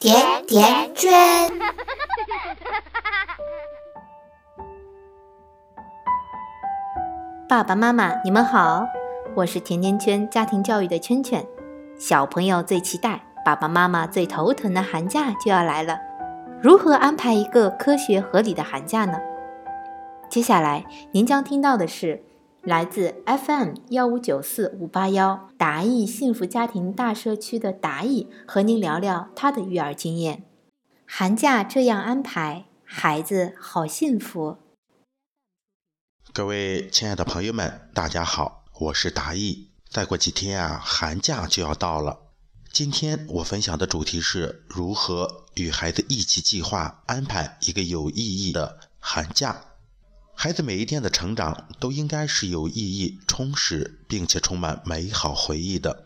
甜甜圈。爸爸妈妈，你们好，我是甜甜圈家庭教育的圈圈。小朋友最期待，爸爸妈妈最头疼的寒假就要来了，如何安排一个科学合理的寒假呢？接下来您将听到的是来自 FM 幺五九四五八幺达意幸福家庭大社区的达意和您聊聊他的育儿经验。寒假这样安排，孩子好幸福。各位亲爱的朋友们，大家好，我是达意。再过几天啊，寒假就要到了。今天我分享的主题是如何与孩子一起计划安排一个有意义的寒假。孩子每一天的成长都应该是有意义、充实，并且充满美好回忆的。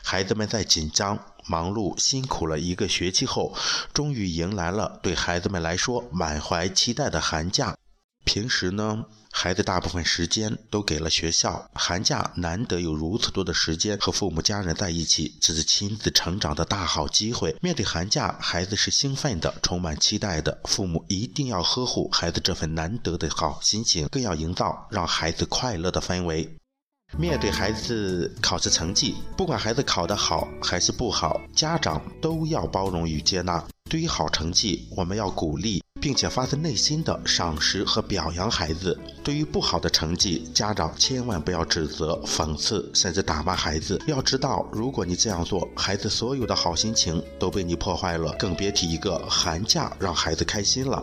孩子们在紧张、忙碌、辛苦了一个学期后，终于迎来了对孩子们来说满怀期待的寒假。平时呢，孩子大部分时间都给了学校，寒假难得有如此多的时间和父母家人在一起，这是亲子成长的大好机会。面对寒假，孩子是兴奋的，充满期待的。父母一定要呵护孩子这份难得的好心情，更要营造让孩子快乐的氛围。面对孩子考试成绩，不管孩子考得好还是不好，家长都要包容与接纳。对于好成绩，我们要鼓励。并且发自内心的赏识和表扬孩子。对于不好的成绩，家长千万不要指责、讽刺，甚至打骂孩子。要知道，如果你这样做，孩子所有的好心情都被你破坏了，更别提一个寒假让孩子开心了。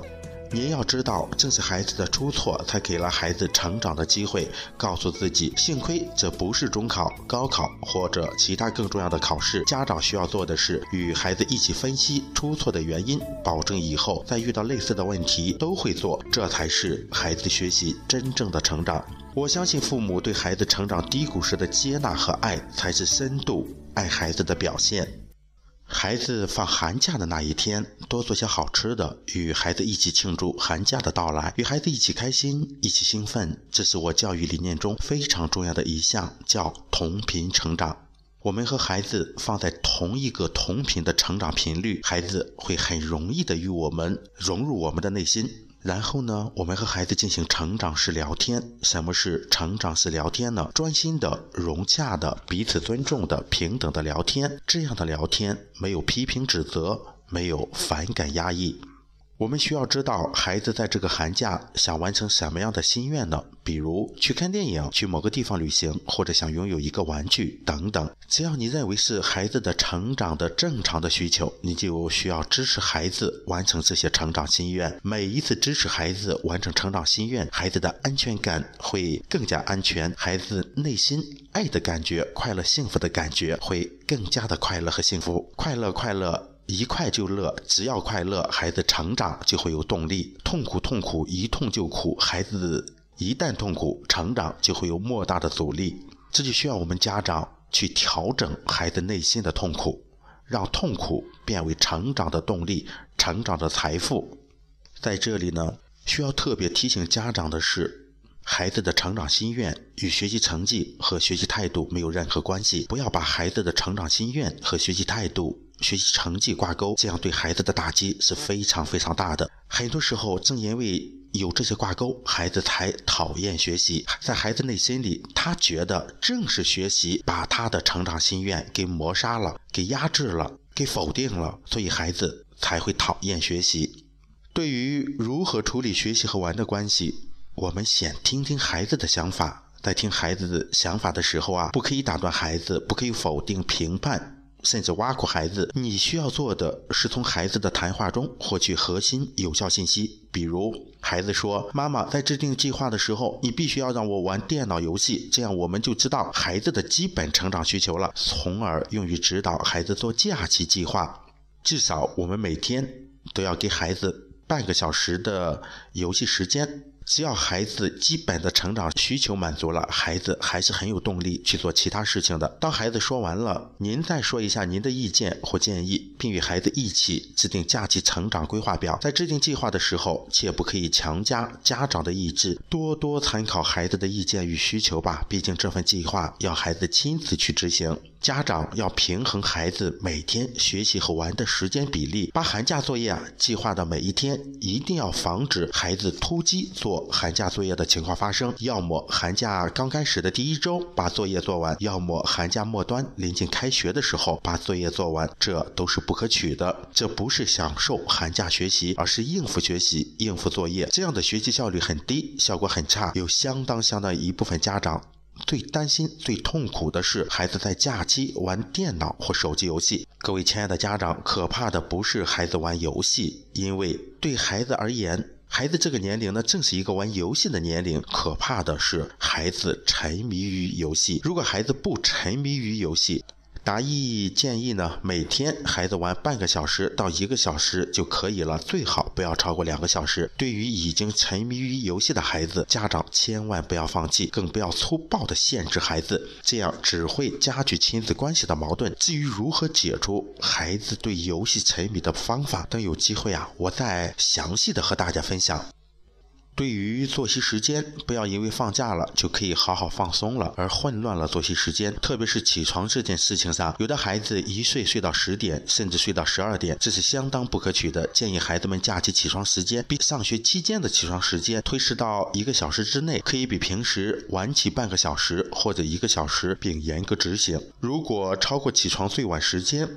您要知道，正是孩子的出错，才给了孩子成长的机会。告诉自己，幸亏这不是中考、高考或者其他更重要的考试。家长需要做的是，与孩子一起分析出错的原因，保证以后再遇到类似的问题都会做。这才是孩子学习真正的成长。我相信，父母对孩子成长低谷时的接纳和爱，才是深度爱孩子的表现。孩子放寒假的那一天，多做些好吃的，与孩子一起庆祝寒假的到来，与孩子一起开心，一起兴奋。这是我教育理念中非常重要的一项，叫同频成长。我们和孩子放在同一个同频的成长频率，孩子会很容易的与我们融入我们的内心。然后呢，我们和孩子进行成长式聊天。什么是成长式聊天呢？专心的、融洽的、彼此尊重的、平等的聊天。这样的聊天没有批评指责，没有反感压抑。我们需要知道孩子在这个寒假想完成什么样的心愿呢？比如去看电影、去某个地方旅行，或者想拥有一个玩具等等。只要你认为是孩子的成长的正常的需求，你就需要支持孩子完成这些成长心愿。每一次支持孩子完成成长心愿，孩子的安全感会更加安全，孩子内心爱的感觉、快乐幸福的感觉会更加的快乐和幸福。快乐，快乐。一快就乐，只要快乐，孩子成长就会有动力。痛苦痛苦，一痛就苦，孩子一旦痛苦，成长就会有莫大的阻力。这就需要我们家长去调整孩子内心的痛苦，让痛苦变为成长的动力，成长的财富。在这里呢，需要特别提醒家长的是，孩子的成长心愿与学习成绩和学习态度没有任何关系，不要把孩子的成长心愿和学习态度。学习成绩挂钩，这样对孩子的打击是非常非常大的。很多时候，正因为有这些挂钩，孩子才讨厌学习。在孩子内心里，他觉得正是学习把他的成长心愿给磨杀了、给压制了、给否定了，所以孩子才会讨厌学习。对于如何处理学习和玩的关系，我们先听听孩子的想法。在听孩子的想法的时候啊，不可以打断孩子，不可以否定、评判。甚至挖苦孩子，你需要做的是从孩子的谈话中获取核心有效信息。比如，孩子说：“妈妈，在制定计划的时候，你必须要让我玩电脑游戏，这样我们就知道孩子的基本成长需求了，从而用于指导孩子做假期计划。至少我们每天都要给孩子半个小时的游戏时间。”只要孩子基本的成长需求满足了，孩子还是很有动力去做其他事情的。当孩子说完了，您再说一下您的意见或建议，并与孩子一起制定假期成长规划表。在制定计划的时候，切不可以强加家长的意志，多多参考孩子的意见与需求吧。毕竟这份计划要孩子亲自去执行。家长要平衡孩子每天学习和玩的时间比例，把寒假作业啊计划的每一天，一定要防止孩子突击做寒假作业的情况发生。要么寒假刚开始的第一周把作业做完，要么寒假末端临近开学的时候把作业做完，这都是不可取的。这不是享受寒假学习，而是应付学习、应付作业，这样的学习效率很低，效果很差。有相当相当一部分家长。最担心、最痛苦的是孩子在假期玩电脑或手机游戏。各位亲爱的家长，可怕的不是孩子玩游戏，因为对孩子而言，孩子这个年龄呢，正是一个玩游戏的年龄。可怕的是孩子沉迷于游戏。如果孩子不沉迷于游戏，达意建议呢，每天孩子玩半个小时到一个小时就可以了，最好不要超过两个小时。对于已经沉迷于游戏的孩子，家长千万不要放弃，更不要粗暴的限制孩子，这样只会加剧亲子关系的矛盾。至于如何解除孩子对游戏沉迷的方法，等有机会啊，我再详细的和大家分享。对于作息时间，不要因为放假了就可以好好放松了，而混乱了作息时间。特别是起床这件事情上，有的孩子一睡睡到十点，甚至睡到十二点，这是相当不可取的。建议孩子们假期起床时间比上学期间的起床时间推迟到一个小时之内，可以比平时晚起半个小时或者一个小时，并严格执行。如果超过起床最晚时间，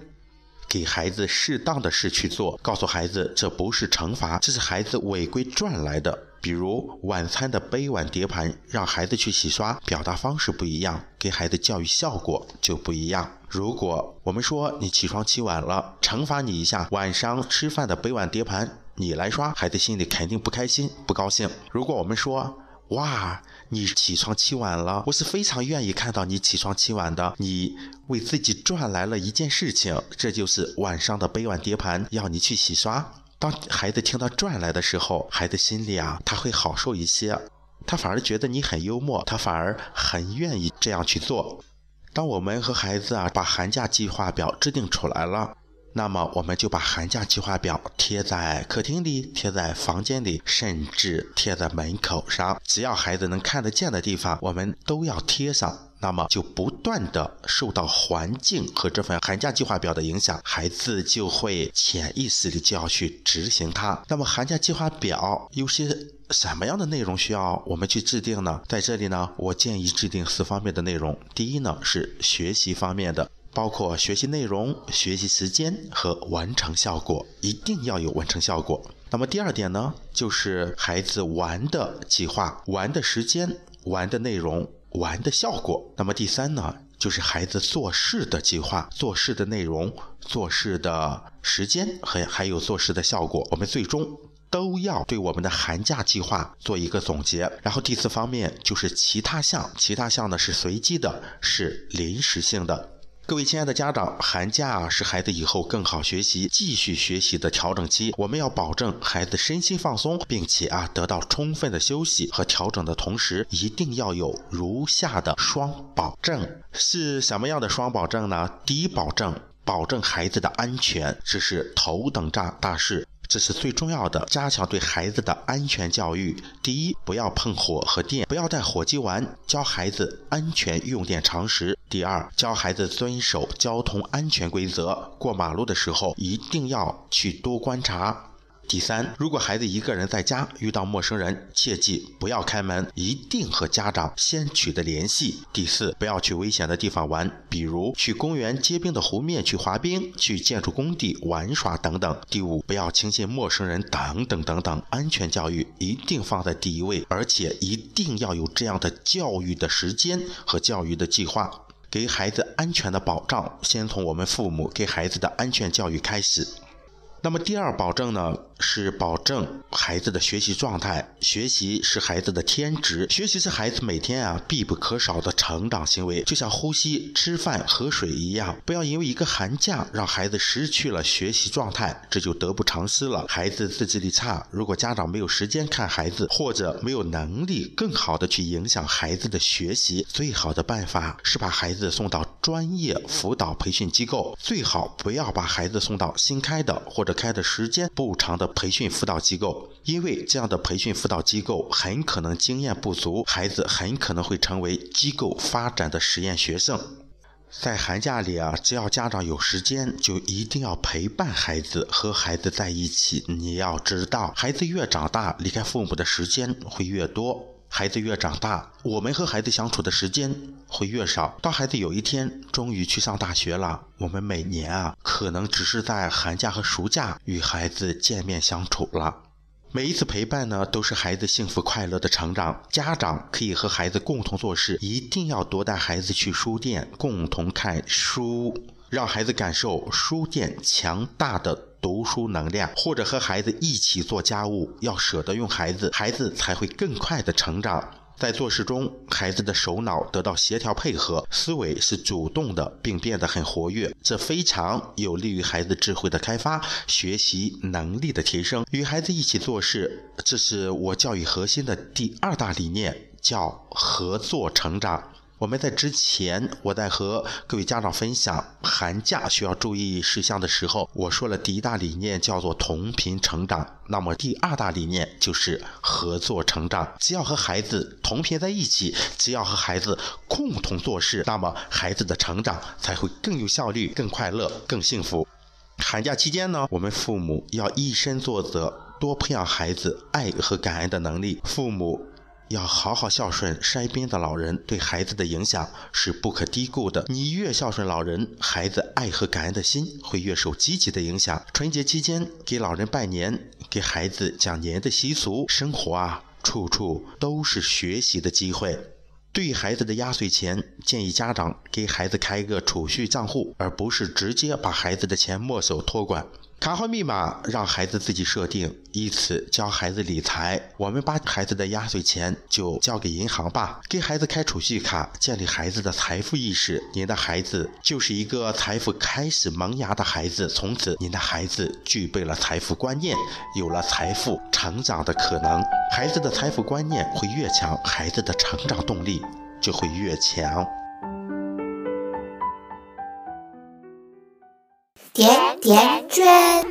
给孩子适当的事去做，告诉孩子这不是惩罚，这是孩子违规赚来的。比如晚餐的杯碗碟盘，让孩子去洗刷，表达方式不一样，给孩子教育效果就不一样。如果我们说你起床起晚了，惩罚你一下，晚上吃饭的杯碗碟盘你来刷，孩子心里肯定不开心、不高兴。如果我们说，哇，你起床起晚了，我是非常愿意看到你起床起晚的，你为自己赚来了一件事情，这就是晚上的杯碗碟盘要你去洗刷。当孩子听到赚来的时候，孩子心里啊，他会好受一些，他反而觉得你很幽默，他反而很愿意这样去做。当我们和孩子啊把寒假计划表制定出来了，那么我们就把寒假计划表贴在客厅里，贴在房间里，甚至贴在门口上，只要孩子能看得见的地方，我们都要贴上。那么就不断的受到环境和这份寒假计划表的影响，孩子就会潜意识里就要去执行它。那么寒假计划表有些什么样的内容需要我们去制定呢？在这里呢，我建议制定四方面的内容。第一呢是学习方面的，包括学习内容、学习时间和完成效果，一定要有完成效果。那么第二点呢，就是孩子玩的计划、玩的时间、玩的内容。玩的效果。那么第三呢，就是孩子做事的计划、做事的内容、做事的时间和还有做事的效果。我们最终都要对我们的寒假计划做一个总结。然后第四方面就是其他项，其他项呢是随机的，是临时性的。各位亲爱的家长，寒假是孩子以后更好学习、继续学习的调整期。我们要保证孩子身心放松，并且啊得到充分的休息和调整的同时，一定要有如下的双保证。是什么样的双保证呢？第一保证，保证孩子的安全，这是头等大大事。这是最重要的，加强对孩子的安全教育。第一，不要碰火和电，不要带火机玩，教孩子安全用电常识。第二，教孩子遵守交通安全规则，过马路的时候一定要去多观察。第三，如果孩子一个人在家遇到陌生人，切记不要开门，一定和家长先取得联系。第四，不要去危险的地方玩，比如去公园结冰的湖面去滑冰，去建筑工地玩耍等等。第五，不要轻信陌生人等等等等。安全教育一定放在第一位，而且一定要有这样的教育的时间和教育的计划，给孩子安全的保障，先从我们父母给孩子的安全教育开始。那么第二保证呢，是保证孩子的学习状态，学习是孩子的天职，学习是孩子每天啊必不可少的成长行为，就像呼吸、吃饭、喝水一样。不要因为一个寒假让孩子失去了学习状态，这就得不偿失了。孩子自制力差，如果家长没有时间看孩子，或者没有能力更好的去影响孩子的学习，最好的办法是把孩子送到专业辅导培训机构，最好不要把孩子送到新开的或者开的时间不长的培训辅导机构，因为这样的培训辅导机构很可能经验不足，孩子很可能会成为机构发展的实验学生。在寒假里啊，只要家长有时间，就一定要陪伴孩子，和孩子在一起。你要知道，孩子越长大，离开父母的时间会越多；孩子越长大，我们和孩子相处的时间会越少。当孩子有一天终于去上大学了，我们每年啊，可能只是在寒假和暑假与孩子见面相处了。每一次陪伴呢，都是孩子幸福快乐的成长。家长可以和孩子共同做事，一定要多带孩子去书店，共同看书，让孩子感受书店强大的读书能量。或者和孩子一起做家务，要舍得用孩子，孩子才会更快的成长。在做事中，孩子的手脑得到协调配合，思维是主动的，并变得很活跃，这非常有利于孩子智慧的开发、学习能力的提升。与孩子一起做事，这是我教育核心的第二大理念，叫合作成长。我们在之前，我在和各位家长分享寒假需要注意事项的时候，我说了第一大理念叫做同频成长，那么第二大理念就是合作成长。只要和孩子同频在一起，只要和孩子共同做事，那么孩子的成长才会更有效率、更快乐、更幸福。寒假期间呢，我们父母要以身作则，多培养孩子爱和感恩的能力。父母。要好好孝顺身边的老人，对孩子的影响是不可低估的。你越孝顺老人，孩子爱和感恩的心会越受积极的影响。春节期间给老人拜年，给孩子讲年的习俗，生活啊，处处都是学习的机会。对孩子的压岁钱，建议家长给孩子开一个储蓄账户，而不是直接把孩子的钱没收托管。卡号密码让孩子自己设定，以此教孩子理财。我们把孩子的压岁钱就交给银行吧，给孩子开储蓄卡，建立孩子的财富意识。您的孩子就是一个财富开始萌芽的孩子，从此您的孩子具备了财富观念，有了财富成长的可能。孩子的财富观念会越强，孩子的成长动力就会越强。甜甜圈。